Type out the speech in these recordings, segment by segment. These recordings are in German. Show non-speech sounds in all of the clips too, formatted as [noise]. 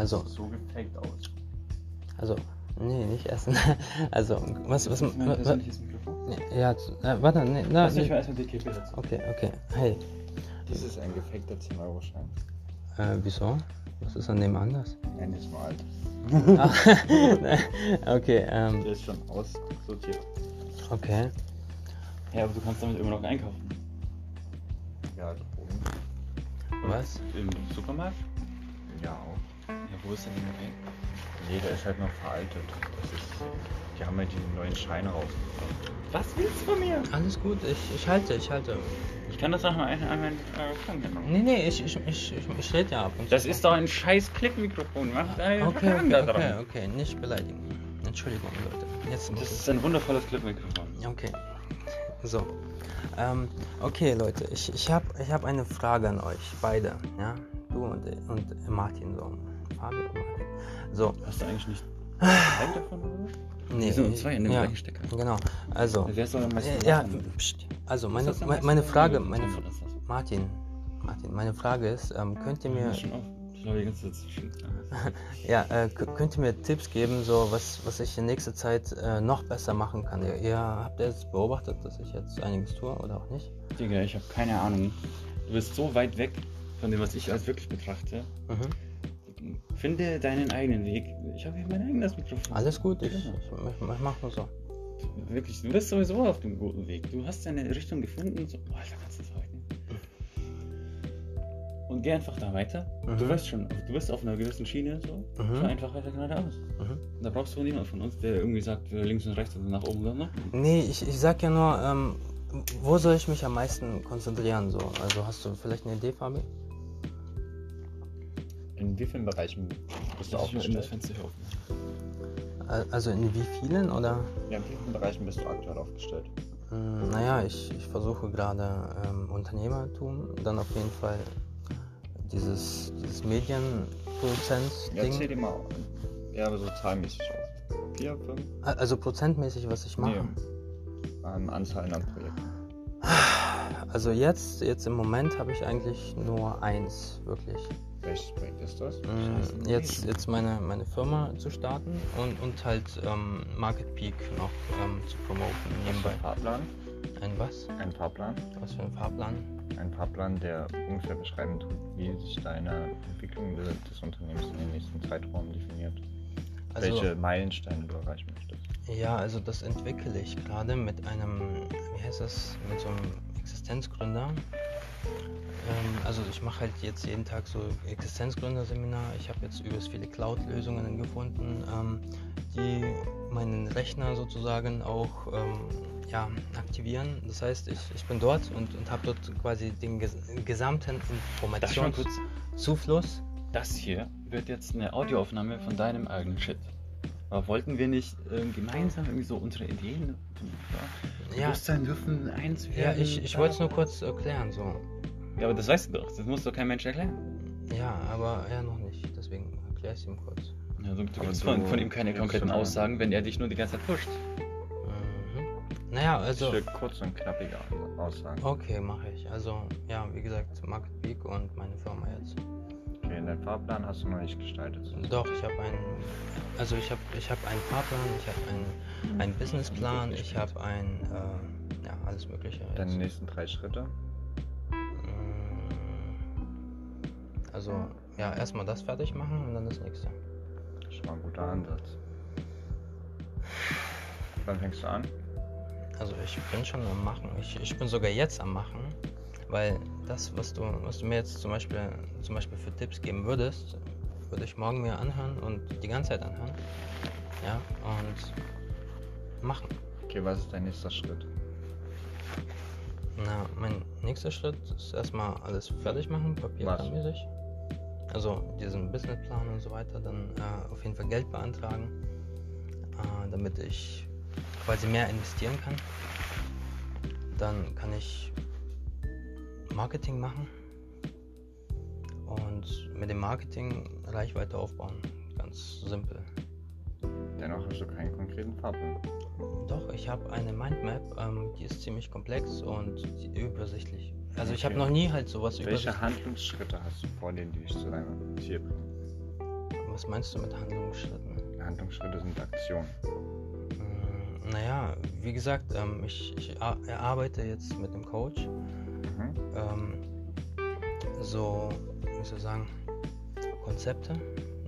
Also, So gefaked aus. also, nee, nicht essen. [laughs] Also, was, was, was, persönliches Mikrofon. ja, äh, warte, nee, na, Lass mich mal erstmal die Kippe dazu. Okay, okay, hey, Das ist ein gefakter 10-Euro-Schein. äh, wieso? Was ist an dem anders? Nein, ist nur alt. Ah, [laughs] okay, ähm, Der ist schon aussortiert. okay. Ja, aber du kannst damit immer noch einkaufen. Ja, droben. Was? Im Supermarkt? Ja, auch. Ja, wo ist denn der weg? Nee, der ist halt noch veraltet. Das ist, die haben halt die neuen Scheine rausgebracht. Was willst du von mir? Alles gut, ich, ich halte, ich halte. Ich kann das auch mal ein, ein, ein, äh, Fragen machen. Nee, nee, ich, ich, ich, ich, ich rede ja ab und zu. Das ist doch ein scheiß Klickmikrofon. Mach deine Okay, okay, da okay, dran. okay, nicht beleidigen. Entschuldigung, Leute. Jetzt Das ist ein wundervolles Klickmikrofon. Okay. So. Ähm, okay, Leute, ich, ich habe ich hab eine Frage an euch, beide, ja? Du und, und Martin, so. Und Martin. So, Hast du eigentlich nicht Teil davon? nee. Sind nur zwei in dem ja, gleichen Stecker. Genau, also. Wer soll am meisten äh, Ja, also meine, meine, meine? Frage, meine? Martin, Martin, meine Frage ist, ähm, könnt ihr mir, [laughs] ja, äh, könnt ihr mir Tipps geben, so was, was ich in nächster Zeit äh, noch besser machen kann? Ihr, ihr habt ihr jetzt beobachtet, dass ich jetzt einiges tue oder auch nicht? Digga, ich habe keine Ahnung. Du bist so weit weg von dem, was ich als wirklich betrachte. Mhm. Finde deinen eigenen Weg. Ich habe hier mein eigenes Mikrofon. Alles gut, ich, ich, ich, ich mach nur so. Wirklich, du bist sowieso auf dem guten Weg. Du hast deine Richtung gefunden. So, oh, Alter, kannst du das? Und geh einfach da weiter. Du Mhm. weißt schon, du bist auf einer gewissen Schiene. So. Mhm. Fahr einfach weiter geradeaus. Mhm. Da brauchst du niemand von uns, der irgendwie sagt, äh, links und rechts oder nach oben oder nach unten. Nee, ich, ich sag ja nur, ähm, wo soll ich mich am meisten konzentrieren? So? Also hast du vielleicht eine Idee, Fabi? In wie vielen Bereichen bist du aufgestellt? Fenster hier offen. Al- Also in wie vielen oder? Ja, in wie vielen Bereichen bist du aktuell aufgestellt? Hm, Naja, ich, ich versuche gerade ähm, Unternehmertum, dann auf jeden Fall dieses, dieses Ja, Medienproduzent-Ding. zähl dir mal ja, aber so zahlmäßig auf. Vier, fünf? A- Also prozentmäßig, was ich mache. An Anzahlen an Projekten. Also jetzt, jetzt im Moment habe ich eigentlich nur eins, wirklich. Welches Projekt ist das? Mm, Jetzt, jetzt meine, meine Firma zu starten und, und halt ähm, Market Peak noch ähm, zu promoten du nebenbei. einen Fahrplan? Ein was? Ein Fahrplan? Was für ein Fahrplan? Ein Fahrplan, der ungefähr beschreiben tut, wie sich deine Entwicklung des des Unternehmens in den nächsten Zeitraum definiert. Also, Welche Meilensteine du erreichen möchtest. Ja, also das entwickle ich gerade mit einem, wie heißt das, mit so einem Existenzgründer. Ähm, also ich mache halt jetzt jeden Tag so Existenzgründerseminar. Ich habe jetzt übelst viele Cloud-Lösungen gefunden, ähm, die meinen Rechner sozusagen auch ähm, ja, aktivieren. Das heißt, ich, ich bin dort und, und habe dort quasi den ges gesamten? Informationszufluss. Das hier wird jetzt eine Audioaufnahme von deinem eigenen Shit. Aber wollten wir nicht ähm, gemeinsam irgendwie so unsere Ideen ja, Ja, Bewusstsein dürfen eins ja werden? ich, ich wollte es nur kurz erklären. So. Ja, aber das weißt du doch. Das muss doch kein Mensch erklären. Ja, aber er noch nicht. Deswegen erkläre ich es ihm kurz. Ja, du, kriegst von, von ihm keine konkreten. Aussagen, wenn er dich nur die ganze Zeit pusht. Mhm. Naja, also. Ich will kurz und knappige Aussagen. Okay, mache ich. Also, ja, wie gesagt, Market Peak und meine Firma jetzt. Okay, deinen Fahrplan hast du noch nicht gestaltet. Doch, ich habe einen. Also, ich habe ich hab einen Fahrplan, ich habe einen, einen Businessplan, ich habe ein. Äh, ja, alles Mögliche. jetzt. Deine nächsten drei Schritte. Also, ja, erstmal das fertig machen und dann das nächste. Schon mal ein guter Ansatz. Wann fängst du an? Also ich bin schon am Machen. Ich, ich bin sogar jetzt am Machen, weil das, was du, was du mir jetzt zum Beispiel, zum Beispiel für Tipps geben würdest, würde ich morgen mir anhören und die ganze Zeit anhören. Ja, und machen. Okay, was ist dein nächster Schritt? Na, mein nächster Schritt ist erstmal alles fertig machen, papiermäßig. Also diesen Businessplan und so weiter, dann äh, auf jeden Fall Geld beantragen, äh, damit ich quasi mehr investieren kann. Dann kann ich Marketing machen und mit dem Marketing Reichweite aufbauen. Ganz simpel. Dennoch hast du keinen konkreten Fahrplan. Doch, ich habe eine Mindmap, ähm, die ist ziemlich komplex und übersichtlich. Also ich habe noch nie halt sowas Welche übersichtlich. Handlungsschritte hast du vor, denen die dich zu deinem Ziel bringen? Was meinst du mit Handlungsschritten? Handlungsschritte sind Aktionen. Mm, Naja, wie gesagt, ähm, ich, ich ar- erarbeite jetzt mit dem Coach Mhm. ähm, so, wie soll ich sagen, Konzepte.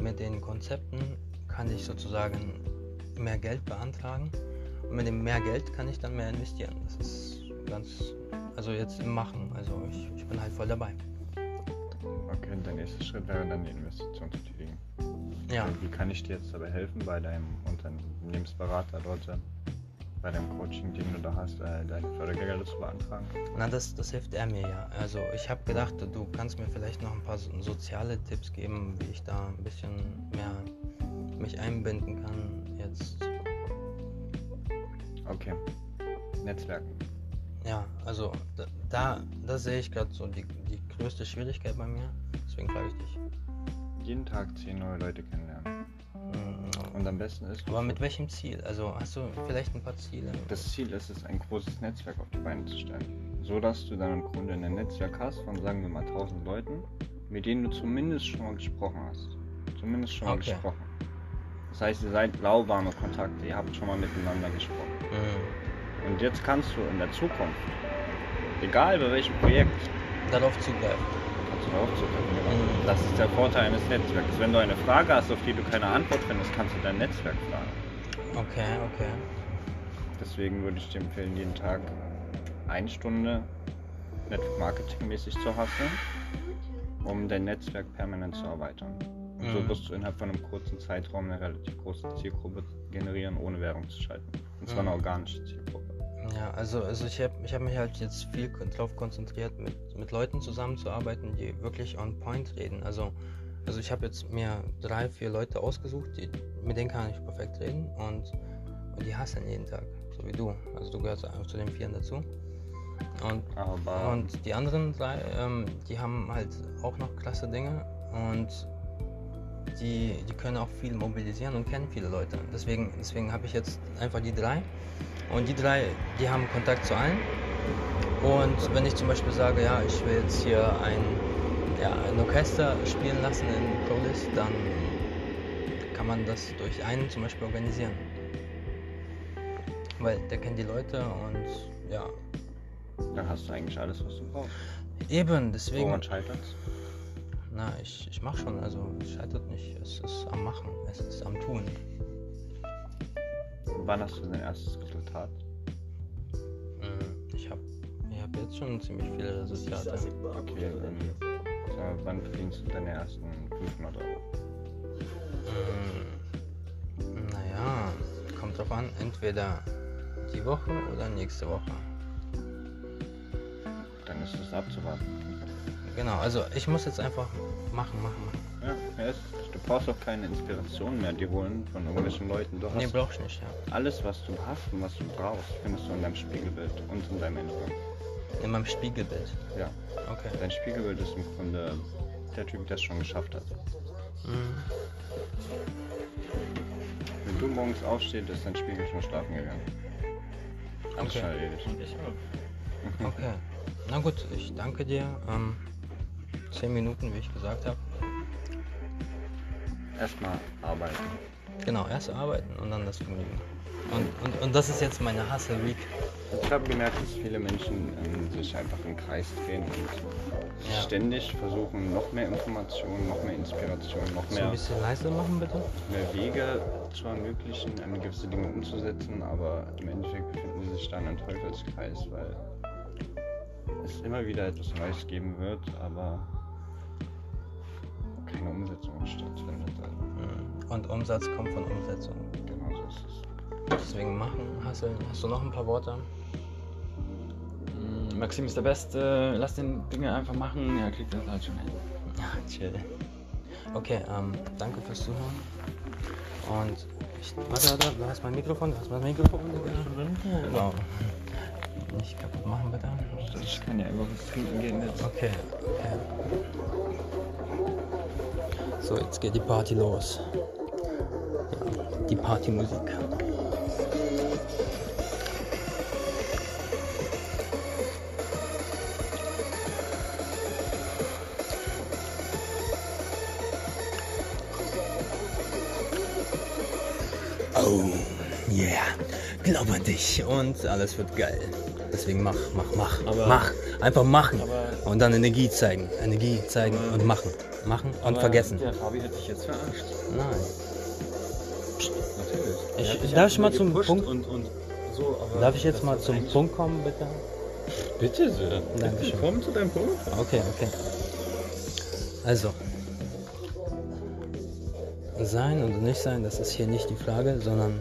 Mit den Konzepten kann ich sozusagen mehr Geld beantragen. Und mit dem mehr Geld kann ich dann mehr investieren. Das ist ganz, also jetzt im Machen. Also ich, ich bin halt voll dabei. Okay, der nächste Schritt wäre dann die Investition zu tätigen. Ja, Wie kann ich dir jetzt dabei helfen, bei deinem Unternehmensberater dort, bei deinem Coaching, den du da hast, äh, deine Fördergelder zu beantragen? na das, das hilft er mir ja. Also ich habe gedacht, du kannst mir vielleicht noch ein paar so- soziale Tipps geben, wie ich da ein bisschen mehr mich einbinden kann jetzt. Okay. Netzwerken. Ja, also da, da, da sehe ich gerade so die, die größte Schwierigkeit bei mir. Deswegen frage ich dich. Jeden Tag zehn neue Leute kennenlernen. Mm, Und am besten ist, Aber mit welchem Ziel? Also hast du vielleicht ein paar Ziele? das Ziel ist es, ein großes Netzwerk auf die Beine zu stellen. So dass du dann im Grunde ein Netzwerk hast von, sagen wir mal, 1000 Leuten, mit denen du zumindest schon mal gesprochen hast. Zumindest schon mal Okay. gesprochen. Das heißt, ihr seid lauwarme Kontakte, ihr habt schon mal miteinander gesprochen. Mm, Und jetzt kannst du in der Zukunft, egal bei welchem Projekt, darauf zugreifen. kannst du darauf zugreifen. Genau. Mhm. Das ist der Vorteil eines Netzwerks. Wenn du eine Frage hast, auf die du keine Antwort findest, kannst du dein Netzwerk fragen. Okay, okay. Deswegen würde ich dir empfehlen, jeden Tag eine Stunde Network Marketing mäßig zu hasseln, um dein Netzwerk permanent zu erweitern. Und so Mhm. wirst du innerhalb von einem kurzen Zeitraum eine relativ große Zielgruppe generieren, ohne Werbung zu schalten. Und zwar eine Mhm. organische Zielgruppe. Ja, also, also ich habe ich hab mich halt jetzt viel drauf konzentriert, mit, mit Leuten zusammenzuarbeiten, die wirklich on point reden. Also, also ich habe jetzt mir drei, vier Leute ausgesucht, die, mit denen kann ich perfekt reden und, und die hasseln jeden Tag, so wie du. Also du gehörst auch zu den Vieren dazu. Und, Aber und die anderen drei, ähm, die haben halt auch noch klasse Dinge und die, die können auch viel mobilisieren und kennen viele Leute. Deswegen, deswegen habe ich jetzt einfach die drei. Und die drei, die haben Kontakt zu allen. Und wenn ich zum Beispiel sage, ja, ich will jetzt hier ein, ja, ein Orchester spielen lassen in Prolis, dann kann man das durch einen zum Beispiel organisieren. Weil der kennt die Leute und ja, dann hast du eigentlich alles, was du brauchst. eben, deswegen. Woran scheitert's? Na, ich, ich mach schon, also es scheitert nicht. Es ist am Machen, es ist am Tun. Wann hast du dein erstes Resultat? Mm, Ich habe ich hab jetzt schon ziemlich viele Resultate. Okay, sag mal, wann verdienst du deine ersten 500 Euro? Mm, Naja, kommt drauf an, entweder die Woche oder nächste Woche. Dann ist es abzuwarten. Genau, also ich muss jetzt einfach machen, machen, machen. Ja, es- du brauchst auch keine Inspiration mehr dir holen von irgendwelchen Leuten. Du hast Nee, brauch ich nicht, ja. alles, was du hast und was du brauchst, findest du in deinem Spiegelbild und in deinem Inneren. In meinem Spiegelbild. Ja, Okay. dein Spiegelbild ist im Grunde der Typ, der es schon geschafft hat. Mm, Wenn du morgens aufstehst, ist dein Spiegel schon schlafen gegangen. Alles Okay. Und ich auch. [laughs] Okay. Na gut, ich danke dir. Ähm, zehn Minuten, wie ich gesagt habe. Erstmal arbeiten. Genau, erst arbeiten und dann das Vergnügen. Und, und, und das ist jetzt meine Hustle Week. Ich habe gemerkt, dass viele Menschen ähm, sich einfach im Kreis drehen und Ja. ständig versuchen, noch mehr Informationen, noch mehr Inspiration, noch ein mehr, bisschen leiser machen, bitte. mehr Wege zu ermöglichen, ähm, gewisse Dinge umzusetzen, aber im Endeffekt befinden sie sich dann im Teufelskreis, weil es immer wieder etwas Neues geben wird, aber keine Umsetzung stattfindet. Also, Und Umsatz kommt von Umsetzung. genau so ist es. Deswegen machen, Hustle. Hast du noch ein paar Worte? Mm, Maxim ist der Beste, lass den Dinge einfach machen, er kriegt das halt schon hin. Ja, [laughs] chill. Okay, ähm, danke fürs Zuhören. Und ich, warte, warte, du hast mein Mikrofon, du hast mein Mikrofon. Genau. Nicht kaputt machen, bitte. Ich kann ja immer was trinken gehen jetzt. Okay. okay. So, jetzt geht die Party los. Ja, die Partymusik. Oh, yeah. Glaub an dich und alles wird geil. Deswegen mach, mach, mach, Aber- mach. Einfach machen. Aber- und dann Energie zeigen. Energie zeigen Aber- und machen. Machen und Aber vergessen. Der Fabi hat dich jetzt verarscht. Nein. Natürlich. Ich- darf ich mal zum Punkt- Und, und so, aber Darf ich jetzt mal zum eigentlich- Punkt kommen, bitte? Bitte sehr. Dankeschön. Komm zu deinem Punkt. Okay, okay. Also. Sein und nicht sein, das ist hier nicht die Frage, sondern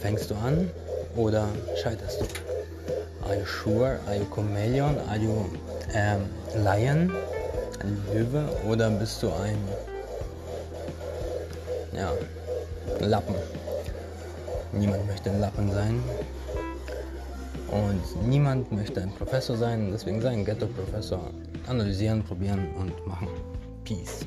fängst du an oder scheiterst du? Are you sure? Are you chameleon? Are you ähm, lion? Ein Löwe? Oder bist du ein ja, Lappen? Niemand möchte ein Lappen sein. Und niemand möchte ein Professor sein, deswegen sei ein Ghetto-Professor. Analysieren, probieren und machen. Peace.